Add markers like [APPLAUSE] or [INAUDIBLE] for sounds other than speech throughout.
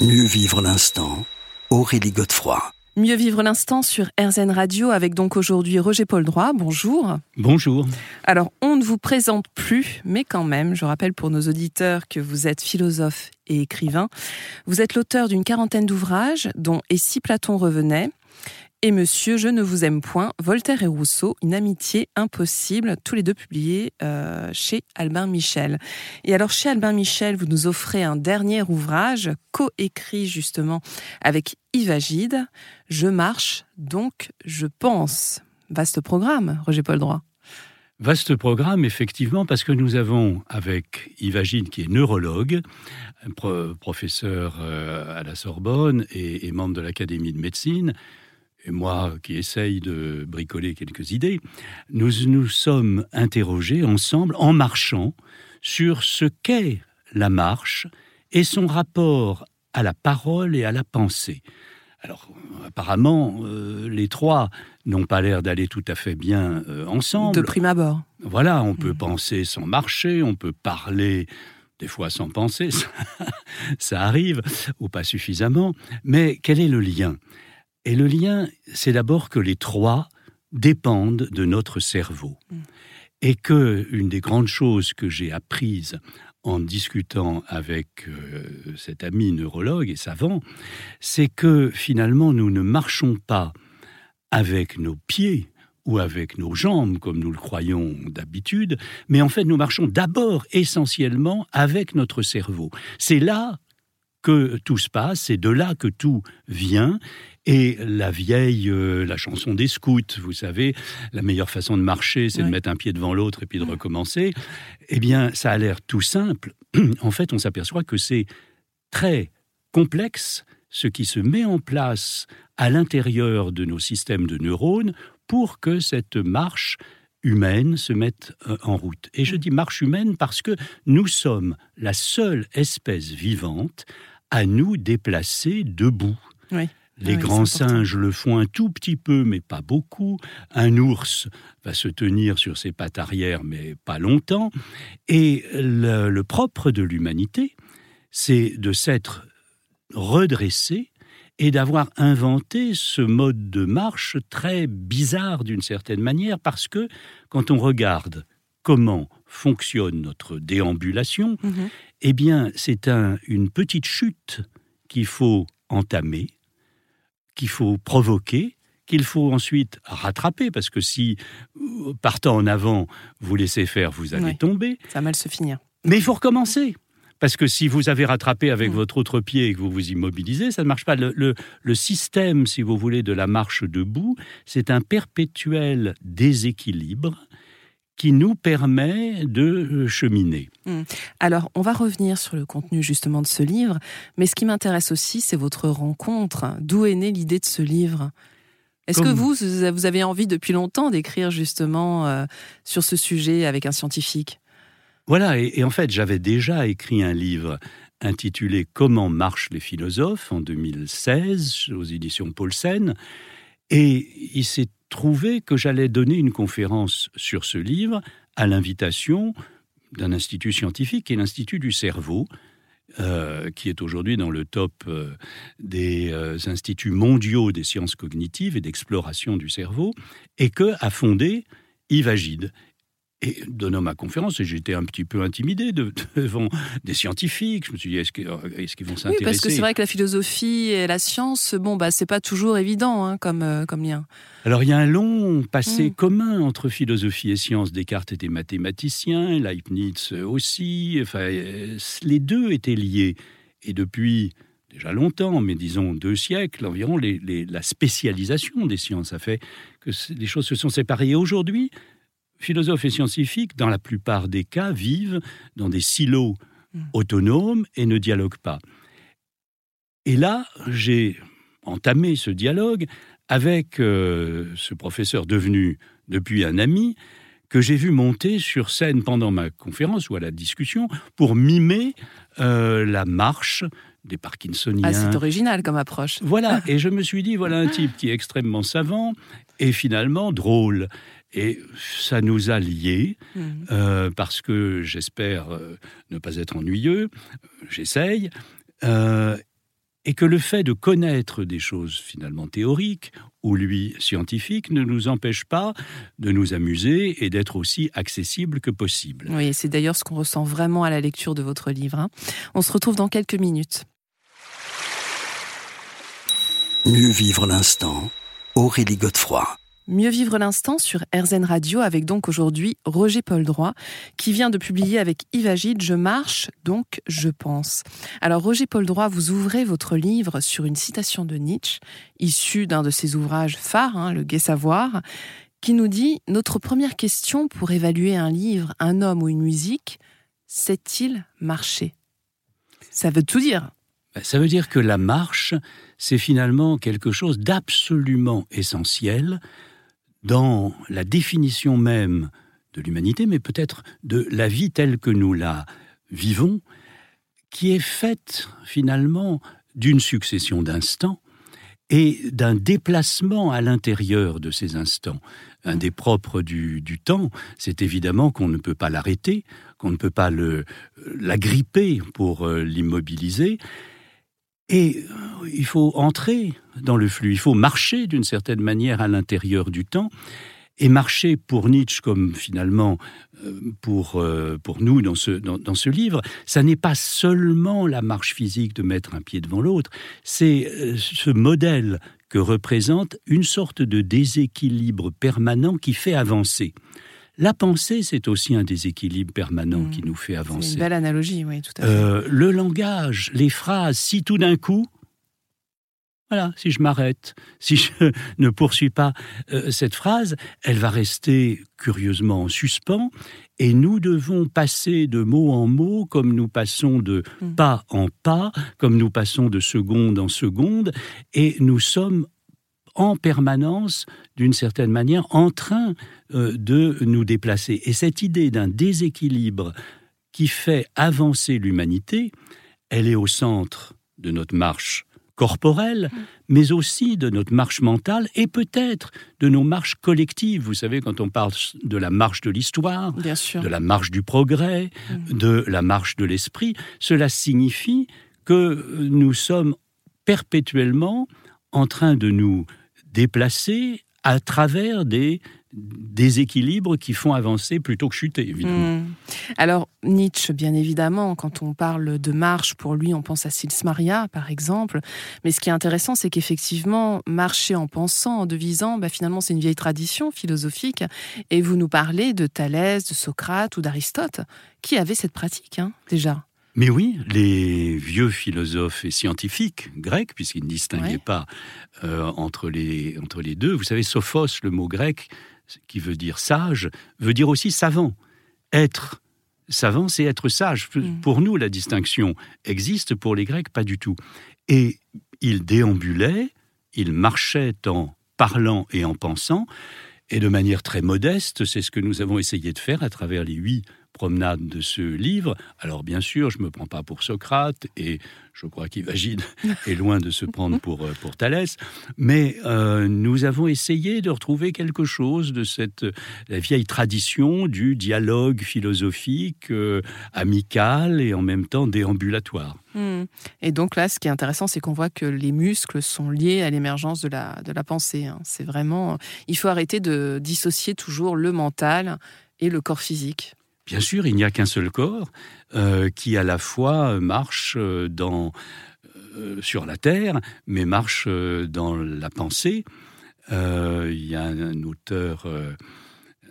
Mieux vivre l'instant, Aurélie Godefroy. Mieux vivre l'instant sur RZN Radio avec donc aujourd'hui Roger Paul Droit. Bonjour. Bonjour. Alors, on ne vous présente plus, mais quand même, je rappelle pour nos auditeurs que vous êtes philosophe et écrivain. Vous êtes l'auteur d'une quarantaine d'ouvrages, dont Et si Platon revenait? Et Monsieur, je ne vous aime point, Voltaire et Rousseau, une amitié impossible, tous les deux publiés euh, chez Albin Michel. Et alors chez Albin Michel, vous nous offrez un dernier ouvrage, coécrit justement avec Yves Agide, Je marche, donc je pense. Vaste programme, Roger Paul Droit. Vaste programme, effectivement, parce que nous avons, avec Yves Agide, qui est neurologue, professeur euh, à la Sorbonne et membre de l'Académie de médecine, et moi qui essaye de bricoler quelques idées, nous nous sommes interrogés ensemble en marchant sur ce qu'est la marche et son rapport à la parole et à la pensée. Alors, apparemment, euh, les trois n'ont pas l'air d'aller tout à fait bien euh, ensemble. De prime abord. Voilà, on peut mmh. penser sans marcher, on peut parler des fois sans penser, [LAUGHS] ça arrive, ou pas suffisamment, mais quel est le lien? Et le lien, c'est d'abord que les trois dépendent de notre cerveau. Mm. Et que une des grandes choses que j'ai apprises en discutant avec euh, cet ami neurologue et savant, c'est que finalement nous ne marchons pas avec nos pieds ou avec nos jambes, comme nous le croyons d'habitude, mais en fait nous marchons d'abord essentiellement avec notre cerveau. C'est là que tout se passe, c'est de là que tout vient, et la vieille, euh, la chanson des scouts, vous savez, la meilleure façon de marcher, c'est de mettre un pied devant l'autre et puis de recommencer. Eh bien, ça a l'air tout simple. [CLEARS THROAT] en fait, on s'aperçoit que c'est très complexe ce qui se met en place à l'intérieur de nos systèmes de neurones pour que cette marche humaine se mette euh, en route. Et je dis marche humaine parce que nous sommes la seule espèce vivante à nous déplacer debout. Oui. Les grands singes le font un tout petit peu, mais pas beaucoup. Un ours va se tenir sur ses pattes arrière, mais pas longtemps. Et le, propre de l'humanité, c'est de s'être redressé et d'avoir inventé ce mode de marche très bizarre d'une certaine manière, parce que quand on regarde comment fonctionne notre déambulation, mm-hmm. eh bien, c'est un, une petite chute qu'il faut entamer qu'il faut provoquer, qu'il faut ensuite rattraper, parce que si, euh, partant en avant, vous laissez faire, vous allez tomber. Ça va mal se finir. Mais il faut recommencer. Parce que si vous avez rattrapé avec mm. votre autre pied et que vous vous immobilisez, ça ne marche pas. Le, le système, si vous voulez, de la marche debout, c'est un perpétuel déséquilibre qui nous permet de euh, cheminer. Hmm. Alors, on va revenir sur le contenu justement de ce livre, mais ce qui m'intéresse aussi, c'est votre rencontre. D'où est née l'idée de ce livre? Est-ce que vous, vous avez envie depuis longtemps d'écrire justement euh, sur ce sujet avec un scientifique? Voilà, et, en fait, j'avais déjà écrit un livre intitulé Comment marchent les philosophes en 2016 aux éditions Paulsen. Et il s'est trouvé que j'allais donner une conférence sur ce livre à l'invitation d'un institut scientifique qui est l'Institut du cerveau, euh, qui est aujourd'hui dans le top euh, des euh, instituts mondiaux des sciences cognitives et d'exploration du cerveau, et que a fondé Yves Agide. Et donnant ma conférence, j'étais un petit peu intimidé [LAUGHS] devant des scientifiques. Je me suis dit, est-ce qu'ils vont s'intéresser Oui, parce que c'est vrai que la philosophie et la science, bon, bah, c'est pas toujours évident hein, comme, euh, comme lien. Alors, il y a un long passé mm. commun entre philosophie et science. Descartes était mathématicien, Leibniz aussi. Enfin, euh, les deux étaient liés. Et depuis déjà longtemps, mais disons deux siècles environ, la spécialisation des sciences a fait que les choses se sont séparées. Et aujourd'hui, philosophes et scientifiques, dans la plupart des cas, vivent dans des silos Mm. autonomes et ne dialoguent pas. Et là, j'ai entamé ce dialogue avec euh, ce professeur devenu depuis un ami que j'ai vu monter sur scène pendant ma conférence ou à la discussion pour mimer euh, la marche des Parkinsoniens. Ah, c'est original comme approche. Voilà, [LAUGHS] et je me suis dit, voilà un type qui est extrêmement savant et finalement drôle. Et ça nous a liés, Mm. euh, parce que j'espère euh, ne pas être ennuyeux, j'essaye, euh, et que le fait de connaître des choses finalement théoriques, ou lui scientifiques, ne nous empêche pas de nous amuser et d'être aussi accessible que possible. Oui, c'est d'ailleurs ce qu'on ressent vraiment à la lecture de votre livre. hein. On se retrouve dans quelques minutes. Mieux vivre l'instant. Aurélie Godefroy. Mieux vivre l'instant sur RZN Radio avec donc aujourd'hui Roger Paul Droit qui vient de publier avec Yves Agide Je marche donc je pense. Alors Roger Paul Droit, vous ouvrez votre livre sur une citation de Nietzsche issue d'un de ses ouvrages phares, hein, Le Gai Savoir, qui nous dit Notre première question pour évaluer un livre, un homme ou une musique, sait-il marcher Ça veut tout dire. Ben, Ça veut dire que la marche, c'est finalement quelque chose d'absolument essentiel dans la définition même de l'humanité, mais peut-être de la vie telle que nous la vivons, qui est faite finalement d'une succession d'instants et d'un déplacement à l'intérieur de ces instants. Un des propres du, du temps, c'est évidemment qu'on ne peut pas l'arrêter, qu'on ne peut pas l'agripper pour euh, l'immobiliser, et euh, il faut entrer dans le flux, il faut marcher d'une certaine manière à l'intérieur du temps. Et marcher pour Nietzsche, comme finalement euh, pour, euh, pour nous dans ce, dans, dans ce livre, ça n'est pas seulement la marche physique de mettre un pied devant l'autre, c'est ce modèle que représente une sorte de déséquilibre permanent qui fait avancer. La pensée, c'est aussi un déséquilibre permanent Mm. qui nous fait C'est avancer. une belle analogie, oui, tout à fait. Euh, le langage, les phrases, si tout d'un coup, voilà, si je m'arrête, [LAUGHS] si je ne poursuis pas euh, cette phrase, elle va rester curieusement en suspens et nous devons passer de mot en mot comme nous passons de Mm. pas en pas, comme nous passons de seconde en seconde et nous sommes en permanence, d'une certaine manière, en train euh, de nous déplacer. Et cette idée d'un déséquilibre qui fait avancer l'humanité, elle est au centre de notre marche corporelle, mais aussi de notre marche mentale et peut-être de nos marches collectives. Vous savez, quand on parle de la marche de l'histoire, de la marche du progrès, Mm. de la marche de l'esprit, cela signifie que nous sommes perpétuellement en train de nous déplacer à travers des déséquilibres qui font avancer plutôt que chuter, évidemment. Hmm. Alors, Nietzsche, bien évidemment, quand on parle de marche, pour lui, on pense à Sils Maria, par exemple. Mais ce qui est intéressant, c'est qu'effectivement, marcher en pensant, en devisant, bah, finalement, c'est une vieille tradition philosophique. Et vous nous parlez de Thalès, de Socrate ou d'Aristote, qui avaient cette pratique, hein, déjà? Mais oui, les vieux philosophes et scientifiques grecs, puisqu'ils ne distinguaient Ouais. pas euh, entre, les, entre les deux, vous savez, sophos, le mot grec, qui veut dire sage, veut dire aussi savant. Être savant, c'est être sage. Mm. Pour nous, la distinction existe, pour les Grecs, pas du tout. Et ils déambulaient, ils marchaient en parlant et en pensant, et de manière très modeste, c'est ce que nous avons essayé de faire à travers les huit promenades de ce livre. Alors bien sûr, je ne me prends pas pour Socrate, et je crois qu'Ivagine [LAUGHS] est loin de se prendre pour, euh, pour Thalès, mais euh, nous avons essayé de retrouver quelque chose de cette la vieille tradition du dialogue philosophique, euh, amical et en même temps déambulatoire. Hmm. Et donc là, ce qui est intéressant, c'est qu'on voit que les muscles sont liés à l'émergence de la, de la pensée. hein. C'est vraiment... Il faut arrêter de dissocier toujours le mental et le corps physique. Bien sûr, il n'y a qu'un seul corps euh, qui à la fois marche euh, dans, euh, sur la terre, mais marche dans la pensée. Euh, il y a un auteur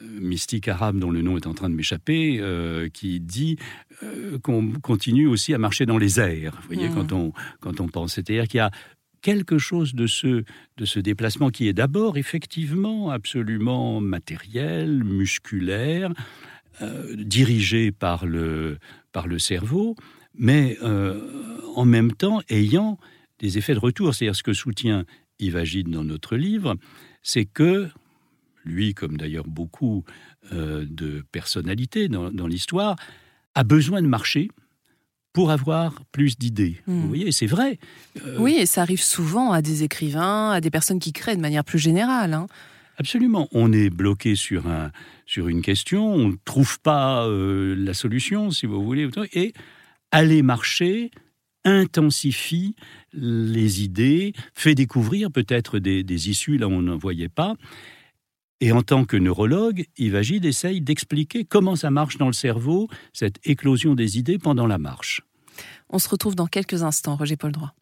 mystique arabe dont le nom est en train de m'échapper euh, qui dit euh, qu'on continue aussi à marcher dans les airs. Vous voyez, quand, on, quand on pense. C'est-à-dire qu'il y a quelque chose de ce, de ce déplacement qui est d'abord effectivement absolument matériel, musculaire, euh, dirigé par le, par le cerveau, mais euh, en même temps ayant des effets de retour. C'est-à-dire ce que soutient Yves dans notre livre, c'est que lui, comme d'ailleurs beaucoup euh, de personnalités dans, dans l'histoire, a besoin de marcher pour avoir plus d'idées. Hmm. Vous voyez, c'est vrai. Euh, Oui, et ça arrive souvent à des écrivains, à des personnes qui créent de manière plus générale. hein. Absolument. On est bloqué sur, un, sur une question, on ne trouve pas euh, la solution, si vous voulez, et aller marcher intensifie les idées, fait découvrir peut-être des, issues là où on n'en voyait pas. Et en tant que neurologue, Yves Agide essaye d'expliquer comment ça marche dans le cerveau, cette éclosion des idées pendant la marche. On se retrouve dans quelques instants, Roger Paul Droit.